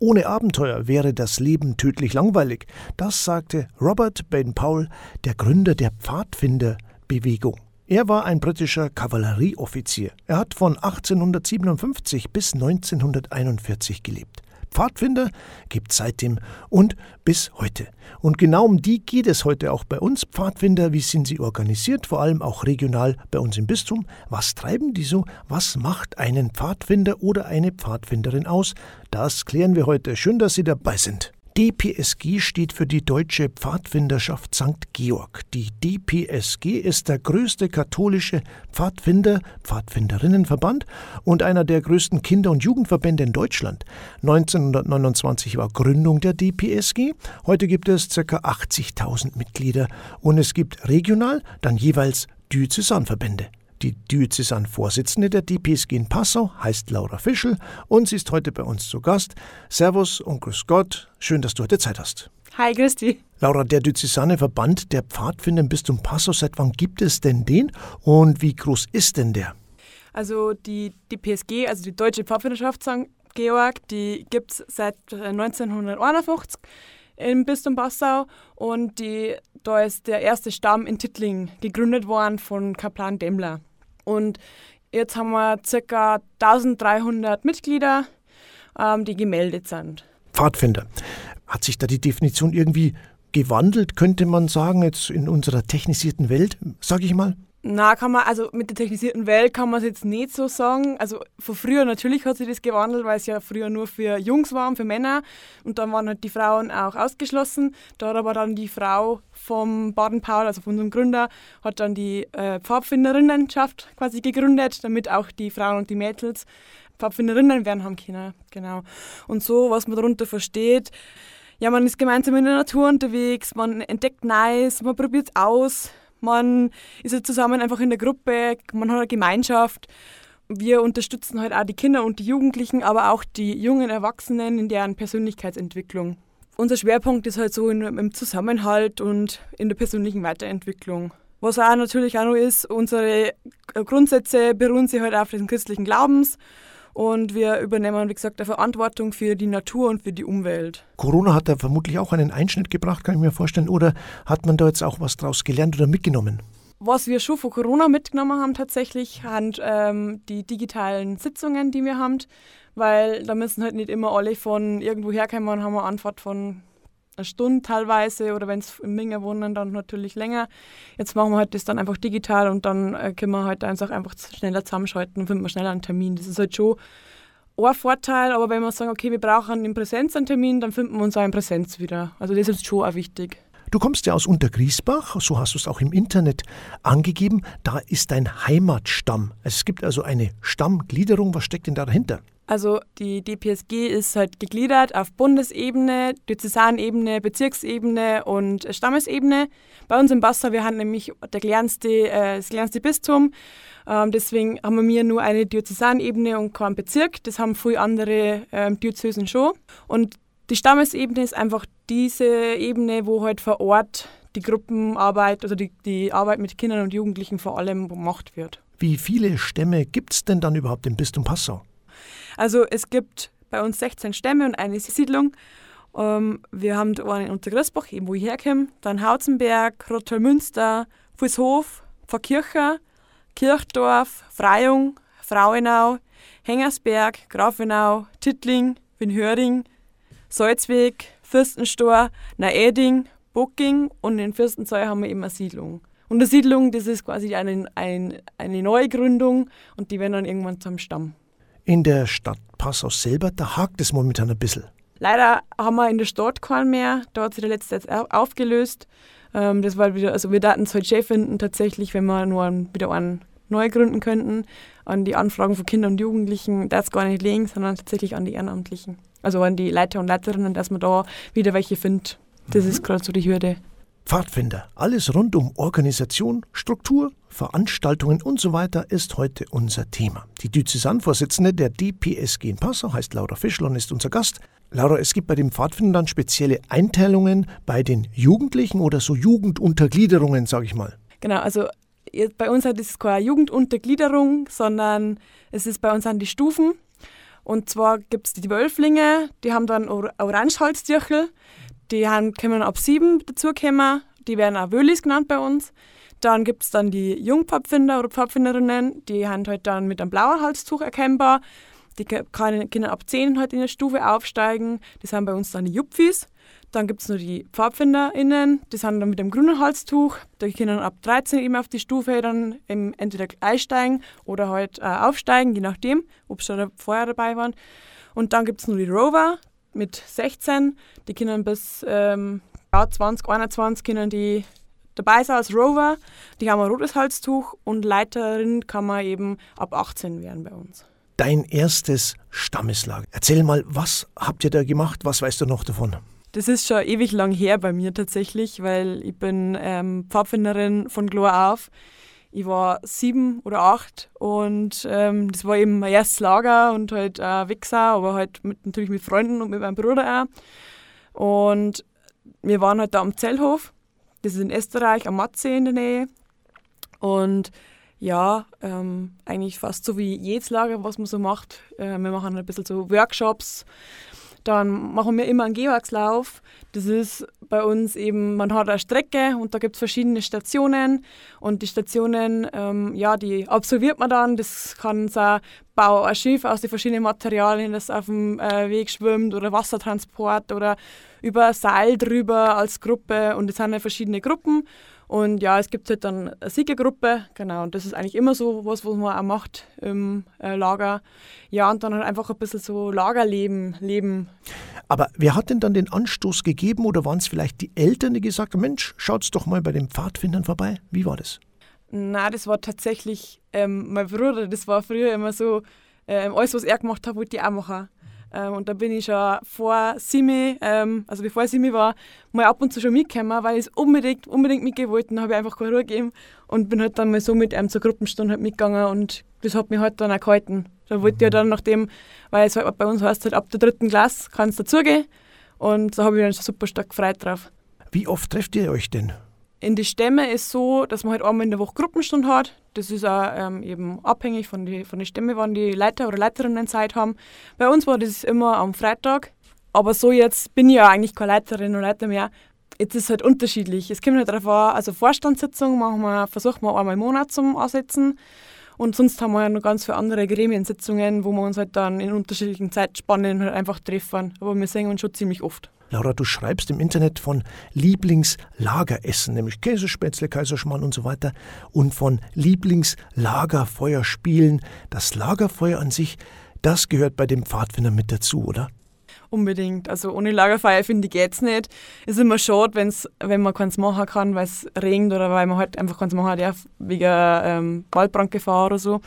Ohne Abenteuer wäre das Leben tödlich langweilig. Das sagte Robert Baden-Powell, der Gründer der Pfadfinderbewegung. Er war ein britischer Kavallerieoffizier. Er hat von 1857 bis 1941 gelebt. Pfadfinder gibt seitdem und bis heute. Und genau um die geht es heute auch bei uns. Pfadfinder, wie sind sie organisiert, vor allem auch regional bei uns im Bistum? Was treiben die so? Was macht einen Pfadfinder oder eine Pfadfinderin aus? Das klären wir heute. Schön, dass Sie dabei sind. DPSG steht für die Deutsche Pfadfinderschaft St. Georg. Die DPSG ist der größte katholische Pfadfinder, Pfadfinderinnenverband und einer der größten Kinder- und Jugendverbände in Deutschland. 1929 war Gründung der DPSG. Heute gibt es ca. 80.000 Mitglieder und es gibt regional dann jeweils Diözesanverbände. Die Diözesan-Vorsitzende der DPSG in Passau heißt Laura Fischel und sie ist heute bei uns zu Gast. Servus und grüß Gott. Schön, dass du heute Zeit hast. Hi, grüß dich. Laura, der Diözesane Verband der Pfadfinder im Bistum Passau, seit wann gibt es denn den und wie groß ist denn der? Also die DPSG, also die Deutsche Pfadfinderschaft St. Georg, die gibt es seit 1951 äh, im Bistum Passau und die, da ist der erste Stamm in Tittling gegründet worden von Kaplan Demmler. Und jetzt haben wir ca. 1300 Mitglieder, ähm, die gemeldet sind. Pfadfinder. Hat sich da die Definition irgendwie gewandelt, könnte man sagen, jetzt in unserer technisierten Welt, sage ich mal? Na, kann man, also mit der technisierten Welt kann man es jetzt nicht so sagen. Also von früher natürlich hat sich das gewandelt, weil es ja früher nur für Jungs war und für Männer. Und dann waren halt die Frauen auch ausgeschlossen. Da hat aber dann die Frau vom Baden-Paul, also von unserem Gründer, hat dann die äh, Pfadfinderinnenschaft quasi gegründet, damit auch die Frauen und die Mädels Pfadfinderinnen werden haben können. Genau. Und so, was man darunter versteht, ja, man ist gemeinsam in der Natur unterwegs, man entdeckt Neues, man probiert es aus man ist ja zusammen einfach in der Gruppe, man hat eine Gemeinschaft. Wir unterstützen halt auch die Kinder und die Jugendlichen, aber auch die jungen Erwachsenen in deren Persönlichkeitsentwicklung. Unser Schwerpunkt ist halt so in, im Zusammenhalt und in der persönlichen Weiterentwicklung. Was auch natürlich auch noch ist, unsere Grundsätze beruhen sich halt auf den christlichen Glaubens und wir übernehmen, wie gesagt, eine Verantwortung für die Natur und für die Umwelt. Corona hat da vermutlich auch einen Einschnitt gebracht, kann ich mir vorstellen. Oder hat man da jetzt auch was draus gelernt oder mitgenommen? Was wir schon von Corona mitgenommen haben tatsächlich, sind ähm, die digitalen Sitzungen, die wir haben, weil da müssen halt nicht immer alle von irgendwo herkommen und haben eine Antwort von eine Stunde teilweise oder wenn es in Minge wohnen, dann natürlich länger. Jetzt machen wir halt das dann einfach digital und dann äh, können wir halt einfach, einfach schneller zusammenschalten und finden wir schneller einen Termin. Das ist halt schon ein Vorteil, aber wenn wir sagen, okay, wir brauchen in Präsenz einen Termin, dann finden wir uns auch in Präsenz wieder. Also das ist schon auch wichtig. Du kommst ja aus Untergriesbach, so hast du es auch im Internet angegeben. Da ist dein Heimatstamm. Es gibt also eine Stammgliederung. Was steckt denn da dahinter? Also die DPSG ist halt gegliedert auf Bundesebene, Diözesanebene, Bezirksebene und Stammesebene. Bei uns im Bassa, wir haben nämlich der kleinste, äh, das kleinste Bistum. Ähm, deswegen haben wir nur eine Diözesanebene und keinen Bezirk. Das haben viele andere ähm, Diözesen schon. Und die Stammesebene ist einfach diese Ebene, wo halt vor Ort die Gruppenarbeit, also die, die Arbeit mit Kindern und Jugendlichen vor allem gemacht wird. Wie viele Stämme gibt es denn dann überhaupt im Bistum Passau? Also es gibt bei uns 16 Stämme und eine Siedlung. Ähm, wir haben da einen in Untergrisbach, eben wo ich herkomme, dann Hauzenberg, Rottelmünster, Fußhof, Pfarrkircher, Kirchdorf, Freyung, Frauenau, Hengersberg, Grafenau, Tittling, Winhöring, Salzweg, Fürstenstor, Naeding, Bocking und in Fürstenzoll haben wir eben eine Siedlung. Und eine Siedlung, das ist quasi eine, eine, eine Neugründung und die werden dann irgendwann zum Stamm. In der Stadt Passau selber, da hakt es momentan ein bisschen. Leider haben wir in der Stadt keinen mehr. Da hat sich der letzte jetzt aufgelöst. Ähm, das war wieder, also wir daten es halt schön finden, tatsächlich, wenn wir nur wieder einen neu gründen könnten. An die Anfragen von Kindern und Jugendlichen, das gar nicht legen, sondern tatsächlich an die Ehrenamtlichen. Also an die Leiter und Leiterinnen, dass man da wieder welche findet. Das mhm. ist gerade so die Hürde. Pfadfinder, alles rund um Organisation, Struktur, Veranstaltungen und so weiter ist heute unser Thema. Die Diözesanvorsitzende der DPSG in Passau heißt Laura Fischl und ist unser Gast. Laura, es gibt bei den Pfadfindern spezielle Einteilungen bei den Jugendlichen oder so Jugenduntergliederungen, sage ich mal. Genau, also bei uns ist es keine Jugenduntergliederung, sondern es ist bei uns an die Stufen. Und zwar gibt es die Wölflinge, die haben dann Or Orangeholztürchel, die haben, können ab sieben dazukommen, die werden auch Wölis genannt bei uns. Dann gibt es dann die Jungpfadfinder oder Pfadfinderinnen, die haben halt dann mit einem blauen Halstuch erkennbar. Die können ab 10 halt in der Stufe aufsteigen. Das sind bei uns dann die Jupfis. Dann gibt es noch die PfadfinderInnen, die sind dann mit dem grünen Halstuch. Die können ab 13 eben auf die Stufe dann entweder einsteigen oder halt äh, aufsteigen, je nachdem, ob sie da vorher dabei waren. Und dann gibt es noch die Rover mit 16. Die können bis ähm, ja, 20, 21 können die dabei sein als Rover. Die haben ein rotes Halstuch und Leiterin kann man eben ab 18 werden bei uns. Dein erstes Stammeslager. Erzähl mal, was habt ihr da gemacht? Was weißt du noch davon? Das ist schon ewig lang her bei mir tatsächlich, weil ich bin ähm, Pfadfinderin von Glor auf. Ich war sieben oder acht und ähm, das war eben mein erstes Lager und halt äh, Wichser, aber halt mit, natürlich mit Freunden und mit meinem Bruder auch. Und wir waren halt da am Zellhof, das ist in Österreich, am Matzee in der Nähe. Und ja, ähm, eigentlich fast so wie jedes Lager, was man so macht. Äh, wir machen ein bisschen so Workshops, dann machen wir immer einen Georgslauf. Das ist bei uns eben, man hat eine Strecke und da gibt es verschiedene Stationen und die Stationen, ähm, ja, die absolviert man dann. Das kann sein, bau ein Schiff aus den verschiedenen Materialien, das auf dem äh, Weg schwimmt oder Wassertransport oder über Seil drüber als Gruppe und es sind ja verschiedene Gruppen und ja, es gibt halt dann eine Siegergruppe, genau, und das ist eigentlich immer so was, was man auch macht im äh, Lager. Ja, und dann halt einfach ein bisschen so Lagerleben leben. Aber wer hat denn dann den Anstoß gegeben oder waren es vielleicht die Eltern, die gesagt haben, Mensch, schaut's doch mal bei den Pfadfindern vorbei? Wie war das? Na, das war tatsächlich ähm, mein Bruder, das war früher immer so, ähm, alles, was er gemacht hat, wollte ich auch machen. Ähm, und da bin ich schon vor Simi, ähm, also bevor Simi war, mal ab und zu schon mitgekommen, weil ich es unbedingt, unbedingt mitgehen wollte. Dann habe ich einfach keine Ruhe gegeben und bin halt dann mal so mit einem zur Gruppenstunde halt mitgegangen und das hat mich halt dann auch gehalten. Da wollte ich ja dann nachdem, weil es halt bei uns heißt halt ab der dritten Klasse kann es dazugehen und da habe ich dann schon super stark gefreut drauf. Wie oft trefft ihr euch denn? In die Stämme ist so, dass man halt einmal in der Woche Gruppenstunde hat. Das ist auch ähm, eben abhängig von den von die Stämme, wann die Leiter oder Leiterinnen Zeit haben. Bei uns war das immer am Freitag. Aber so jetzt bin ich ja eigentlich keine Leiterin oder Leiter mehr. Jetzt ist es halt unterschiedlich. Es kommt halt darauf an, also Vorstandssitzungen machen wir, versuchen wir einmal im Monat zum Ansetzen. Und sonst haben wir ja noch ganz viele andere Gremiensitzungen, wo wir uns halt dann in unterschiedlichen Zeitspannen halt einfach treffen. Aber wir sehen uns schon ziemlich oft. Laura, du schreibst im Internet von Lieblingslageressen, nämlich Käsespätzle, Kaiserschmarrn und so weiter, und von Lieblingslagerfeuerspielen. Das Lagerfeuer an sich, das gehört bei dem Pfadfinder mit dazu, oder? Unbedingt. Also ohne Lagerfeuer finde ich geht's nicht. Ist immer schade, wenn's, wenn man keins machen kann, weil es regnet oder weil man halt einfach keins machen darf, wegen ähm, Waldbrandgefahr oder so.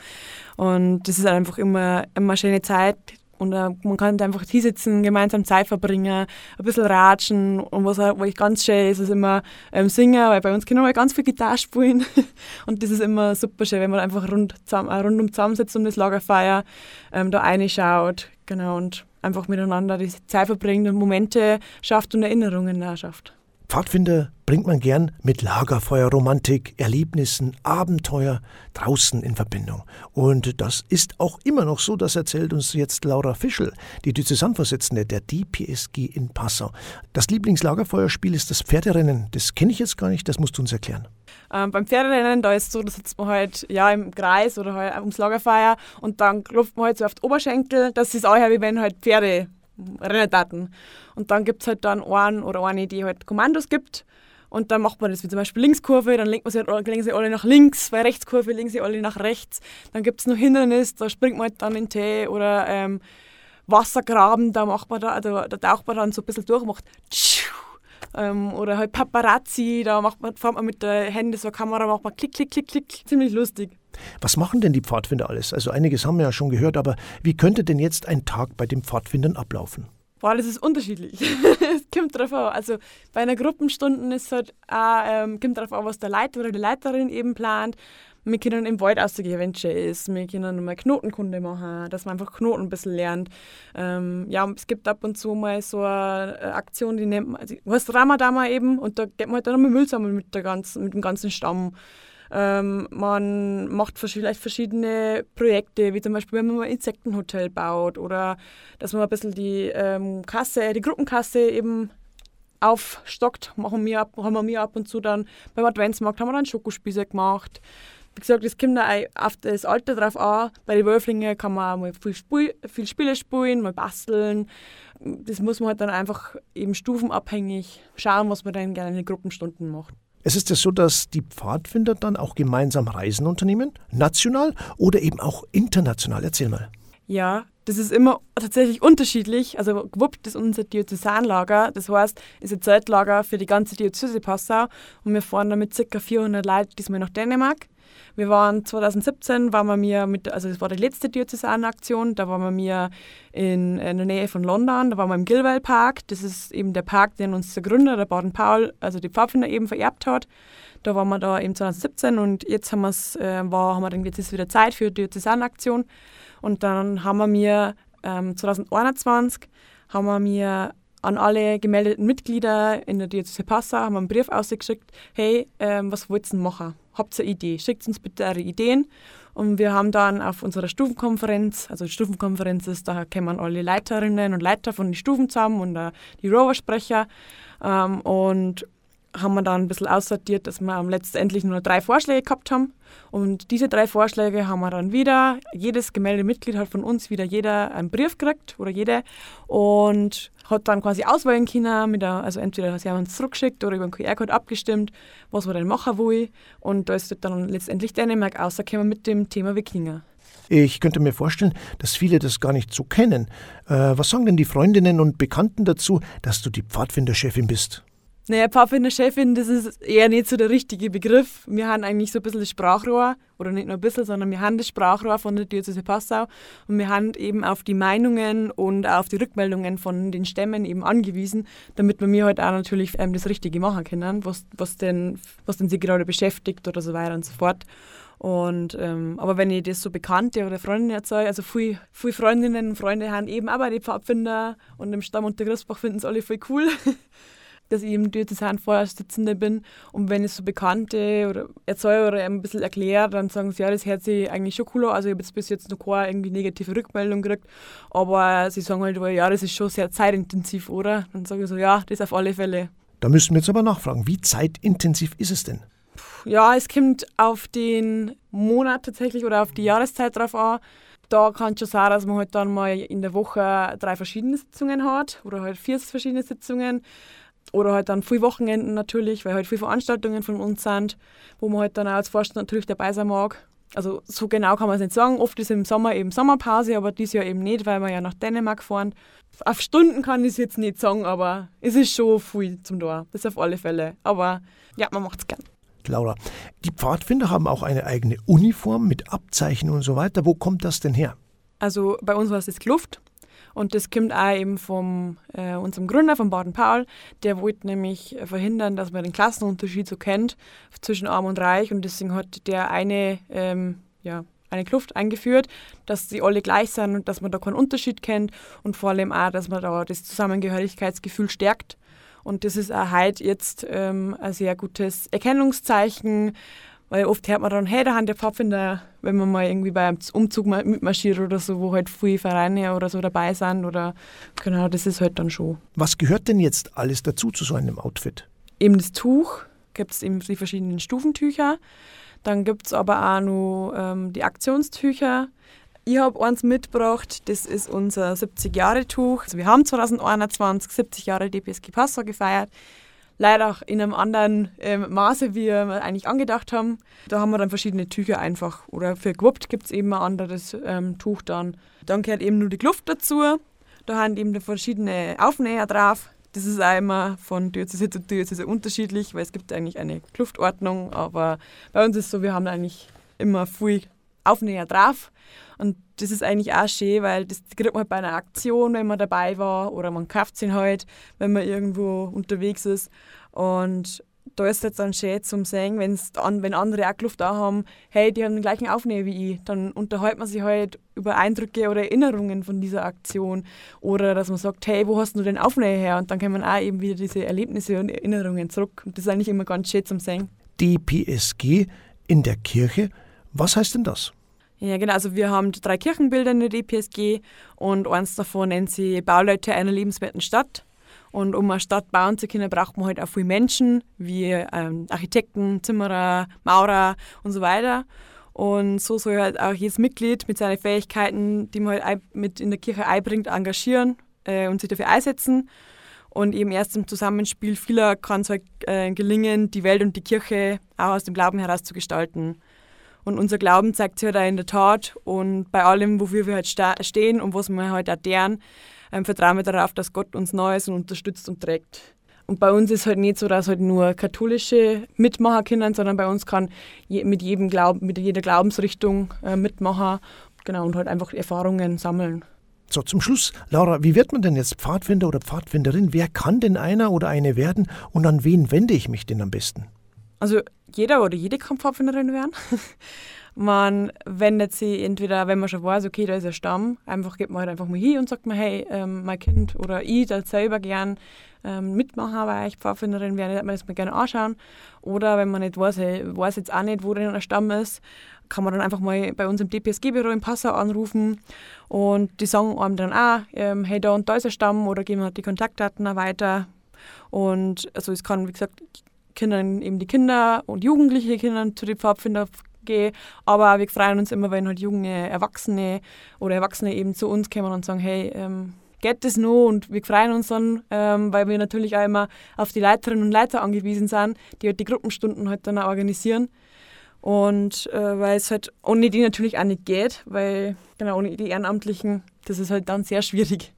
Und das ist einfach immer, immer eine schöne Zeit, und äh, man kann einfach hier sitzen, gemeinsam Zeit verbringen, ein bisschen ratschen. Und was wo ich ganz schön ist, ist immer ähm, singen, weil bei uns können wir ganz viel Gitarre spielen. und das ist immer super schön, wenn man einfach rund zusammen, äh, rundum zusammensitzt um das Lagerfeuer, ähm, da reinschaut. Genau, und einfach miteinander die Zeit verbringt und Momente schafft und Erinnerungen auch schafft. Pfadfinder bringt man gern mit Lagerfeuerromantik, Erlebnissen, Abenteuer draußen in Verbindung. Und das ist auch immer noch so, das erzählt uns jetzt Laura Fischel, die Zusammenvorsitzende der DPSG in Passau. Das Lieblingslagerfeuerspiel ist das Pferderennen. Das kenne ich jetzt gar nicht, das musst du uns erklären. Ähm, beim Pferderennen, da ist es so, da sitzt man halt ja, im Kreis oder halt ums Lagerfeuer und dann klopft man halt so auf die Oberschenkel. Das ist auch wie wenn halt Pferde Renndaten. Und dann gibt es halt dann einen oder eine, die halt Kommandos gibt. Und dann macht man das wie zum Beispiel Linkskurve, dann man sie, halt, lenken sie alle nach links, bei Rechtskurve lenken sie alle nach rechts. Dann gibt es noch Hindernis, da springt man halt dann in den Tee oder ähm, Wassergraben, da macht man da, da, da taucht man dann so ein bisschen durch, macht ähm, oder halt Paparazzi, da macht man, fährt man mit der Hände so eine Kamera, macht man klick, klick, klick, klick. Ziemlich lustig. Was machen denn die Pfadfinder alles? Also einiges haben wir ja schon gehört, aber wie könnte denn jetzt ein Tag bei den Pfadfindern ablaufen? Boah, das ist unterschiedlich. es kommt drauf an. Also bei einer Gruppenstunde ist halt auch, ähm, kommt drauf an, was der Leiter oder die Leiterin eben plant. Wir können im Wald ausgehen, wenn es ist. Wir können mal Knotenkunde machen, dass man einfach Knoten ein bisschen lernt. Ähm, ja, es gibt ab und zu mal so eine Aktion, die nennt man, also, was Ramadama eben, und da geht man halt dann mal Müll sammeln mit, der ganzen, mit dem ganzen Stamm. Ähm, man macht vielleicht verschiedene Projekte, wie zum Beispiel, wenn man ein Insektenhotel baut oder dass man ein bisschen die ähm, Kasse, die Gruppenkasse eben aufstockt. Machen wir ab, haben wir ab und zu dann beim Adventsmarkt haben wir dann Schokospieße gemacht. Wie gesagt, es kommt auf das Alter drauf an. Bei den Wölflingen kann man mal viel, viel Spiele spielen, mal basteln. Das muss man halt dann einfach eben stufenabhängig schauen, was man dann gerne in den Gruppenstunden macht. Es ist ja so, dass die Pfadfinder dann auch gemeinsam Reisen unternehmen, national oder eben auch international. Erzähl mal. Ja, das ist immer tatsächlich unterschiedlich. Also gewuppt ist unser Diözesanlager, das heißt, ist ein Zeltlager für die ganze Diözese Passau und wir fahren damit ca. 400 Leute diesmal nach Dänemark. Wir waren 2017, waren wir mir mit, also das war die letzte Diözesanaktion, da waren wir mir in, in, der Nähe von London, da waren wir im Gilwell Park. Das ist eben der Park, den uns der Gründer, der Baden Paul, also die Pfadfinder eben vererbt hat. Da waren wir da eben 2017 und jetzt haben, äh, war, haben wir dann, jetzt ist wieder Zeit für die Diözesanaktion. Und dann haben wir mir ähm, 2021 haben wir mir an alle gemeldeten Mitglieder in der Diözese Passau haben wir einen Brief ausgeschickt, hey, ähm, was wollt ihr denn machen? Habt ihr Idee? Schickt uns bitte eure Ideen. Und wir haben dann auf unserer Stufenkonferenz, also die Stufenkonferenz ist, da kommen alle Leiterinnen und Leiter von den Stufen zusammen und uh, die Rover-Sprecher. Ähm, und haben wir dann ein bisschen aussortiert, dass wir letztendlich nur drei Vorschläge gehabt haben. Und diese drei Vorschläge haben wir dann wieder, jedes gemeldete Mitglied hat von uns wieder jeder einen Brief gekriegt oder jede und hat dann quasi auswählen können, mit der, also entweder sie haben uns zurückgeschickt oder über den QR-Code abgestimmt, was wir denn machen wollen. Und da ist dann letztendlich Dänemark rausgekommen mit dem Thema Wikinger. Ich könnte mir vorstellen, dass viele das gar nicht so kennen. Äh, was sagen denn die Freundinnen und Bekannten dazu, dass du die Pfadfinderchefin bist? Naja, Pfadfinder-Chefin, das ist eher nicht so der richtige Begriff. Wir haben eigentlich so ein bisschen das Sprachrohr, oder nicht nur ein bisschen, sondern wir haben das Sprachrohr von der Diözese Passau und wir haben eben auf die Meinungen und auf die Rückmeldungen von den Stämmen eben angewiesen, damit wir mir halt auch natürlich ähm, das Richtige machen können, was, was, denn, was denn sie gerade beschäftigt oder so weiter und so fort. Und, ähm, aber wenn ich das so Bekannte oder Freundinnen erzähle, also viele, viele Freundinnen und Freunde haben eben auch bei den Pfadfinder und im Stamm unter Christbach finden es alle voll cool. dass ich im Diözesanvorsitzende bin. Und wenn ich so Bekannte oder erzähle oder ein bisschen erkläre, dann sagen sie, ja, das hört sich eigentlich schon cool an. Also ich habe jetzt bis jetzt noch keine irgendwie negative Rückmeldung gekriegt. Aber sie sagen halt, ja, das ist schon sehr zeitintensiv, oder? Dann sage ich so, ja, das auf alle Fälle. Da müssen wir jetzt aber nachfragen, wie zeitintensiv ist es denn? Ja, es kommt auf den Monat tatsächlich oder auf die Jahreszeit drauf an da kann es schon sein, dass man halt dann mal in der Woche drei verschiedene Sitzungen hat oder halt vier verschiedene Sitzungen. Oder halt dann viele Wochenenden natürlich, weil halt viele Veranstaltungen von uns sind, wo man halt dann auch als Vorstand natürlich dabei sein mag. Also so genau kann man es nicht sagen. Oft ist im Sommer eben Sommerpause, aber dieses Jahr eben nicht, weil wir ja nach Dänemark fahren. Auf Stunden kann ich es jetzt nicht sagen, aber es ist schon viel zum Tor. Das auf alle Fälle. Aber ja, man macht es gern. Laura, die Pfadfinder haben auch eine eigene Uniform mit Abzeichen und so weiter. Wo kommt das denn her? Also bei uns war es das Kluft. Und das kommt auch eben von äh, unserem Gründer, von Baden Paul. Der wollte nämlich verhindern, dass man den Klassenunterschied so kennt zwischen Arm und Reich. Und deswegen hat der eine, ähm, ja, eine Kluft eingeführt, dass sie alle gleich sind und dass man da keinen Unterschied kennt und vor allem auch, dass man da das Zusammengehörigkeitsgefühl stärkt. Und das ist auch heute jetzt ähm, ein sehr gutes Erkennungszeichen, weil oft hört man dann, hey, da haben die Pfadfinder, wenn man mal irgendwie beim Umzug mal mitmarschiert oder so, wo halt viele Vereine oder so dabei sind oder genau, das ist halt dann schon. Was gehört denn jetzt alles dazu zu so einem Outfit? Eben das Tuch, gibt es eben die verschiedenen Stufentücher. Dann gibt es aber auch noch ähm, die Aktionstücher. Ich habe eins mitgebracht, das ist unser 70-Jahre-Tuch. Also wir haben 2021 70 Jahre DPSG Passau gefeiert leider auch in einem anderen ähm, Maße, wie wir eigentlich angedacht haben. Da haben wir dann verschiedene Tücher einfach. Oder für gewuppt gibt es eben ein anderes ähm, Tuch dann. Dann gehört eben nur die Kluft dazu. Da haben eben verschiedene Aufnäher drauf. Das ist auch immer von Diözese zu Diözese unterschiedlich, weil es gibt eigentlich eine Kluftordnung, aber bei uns ist es so, wir haben eigentlich immer viel Aufnäher drauf. Und das ist eigentlich auch schön, weil das kriegt man halt bei einer Aktion, wenn man dabei war, oder man kauft ihn halt, wenn man irgendwo unterwegs ist. Und da ist es dann schön zum Sehen, wenn's an, wenn andere auch Luft da haben, hey, die haben den gleichen Aufnäher wie ich, dann unterhält man sich halt über Eindrücke oder Erinnerungen von dieser Aktion. Oder dass man sagt, hey, wo hast du den Aufnäher her? Und dann kann man auch eben wieder diese Erlebnisse und Erinnerungen zurück. Und das ist eigentlich immer ganz schön zum Sehen. Die PSG in der Kirche. Was heißt denn das? Ja, genau. Also wir haben drei Kirchenbilder in der DPSG und eins davon nennt sie Bauleute einer lebenswerten Stadt. Und um eine Stadt bauen zu können, braucht man halt auch viele Menschen, wie ähm, Architekten, Zimmerer, Maurer und so weiter. Und so soll halt auch jedes Mitglied mit seinen Fähigkeiten, die man halt mit in der Kirche einbringt, engagieren äh, und sich dafür einsetzen. Und eben erst im Zusammenspiel vieler kann es halt äh, gelingen, die Welt und die Kirche auch aus dem Glauben heraus zu gestalten. Und unser Glauben zeigt sich halt auch in der Tat und bei allem, wofür wir halt stehen und was wir halt auch deren, ähm, vertrauen wir darauf, dass Gott uns Neues und unterstützt und trägt. Und bei uns ist halt nicht so, dass halt nur katholische mitmachen können, sondern bei uns kann je, mit jedem Glauben, mit jeder Glaubensrichtung äh, mitmachen, genau, und halt einfach Erfahrungen sammeln. So, zum Schluss, Laura, wie wird man denn jetzt Pfadfinder oder Pfadfinderin? Wer kann denn einer oder eine werden und an wen wende ich mich denn am besten? Also jeder oder jede kann Pfadfinderin werden. man wendet sich entweder, wenn man schon weiß, okay, da ist ein Stamm, einfach geht man halt einfach mal hin und sagt mir, hey, ähm, mein Kind oder ich da selber gern ähm, mitmachen, weil ich Pfadfinderin wäre, würde man das mal gerne anschauen. Oder wenn man nicht weiß, hey, weiß jetzt auch nicht, wo denn ein Stamm ist, kann man dann einfach mal bei uns im DPSG-Büro in Passau anrufen und die sagen einem dann auch, ähm, hey, da und da ist ein Stamm oder geben halt die Kontaktdaten weiter. Und also es kann, wie gesagt, können eben die Kinder und Jugendliche Kinder zu den Pfadfinder gehen, aber wir freuen uns immer, wenn halt junge Erwachsene oder Erwachsene eben zu uns kommen und sagen, hey, ähm, geht das noch? Und wir freuen uns dann, ähm, weil wir natürlich auch immer auf die Leiterinnen und Leiter angewiesen sind, die halt die Gruppenstunden halt dann auch organisieren. Und äh, weil es halt ohne die natürlich auch nicht geht, weil genau ohne die Ehrenamtlichen, das ist halt dann sehr schwierig.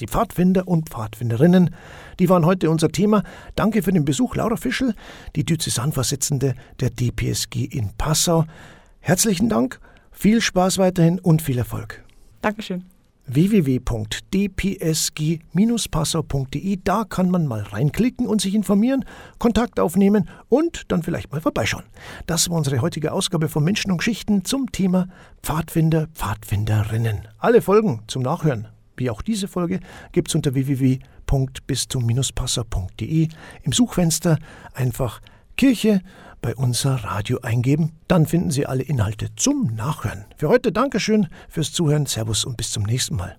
Die Pfadfinder und Pfadfinderinnen, die waren heute unser Thema. Danke für den Besuch, Laura Fischel, die Diözesanvorsitzende der DPSG in Passau. Herzlichen Dank, viel Spaß weiterhin und viel Erfolg. Dankeschön www.dpsg-passau.de. Da kann man mal reinklicken und sich informieren, Kontakt aufnehmen und dann vielleicht mal vorbeischauen. Das war unsere heutige Ausgabe von Menschen und Geschichten zum Thema Pfadfinder, Pfadfinderinnen. Alle Folgen zum Nachhören wie auch diese Folge, gibt es unter www.bistum-passer.de im Suchfenster einfach Kirche bei unser Radio eingeben. Dann finden Sie alle Inhalte zum Nachhören. Für heute Dankeschön fürs Zuhören, Servus und bis zum nächsten Mal.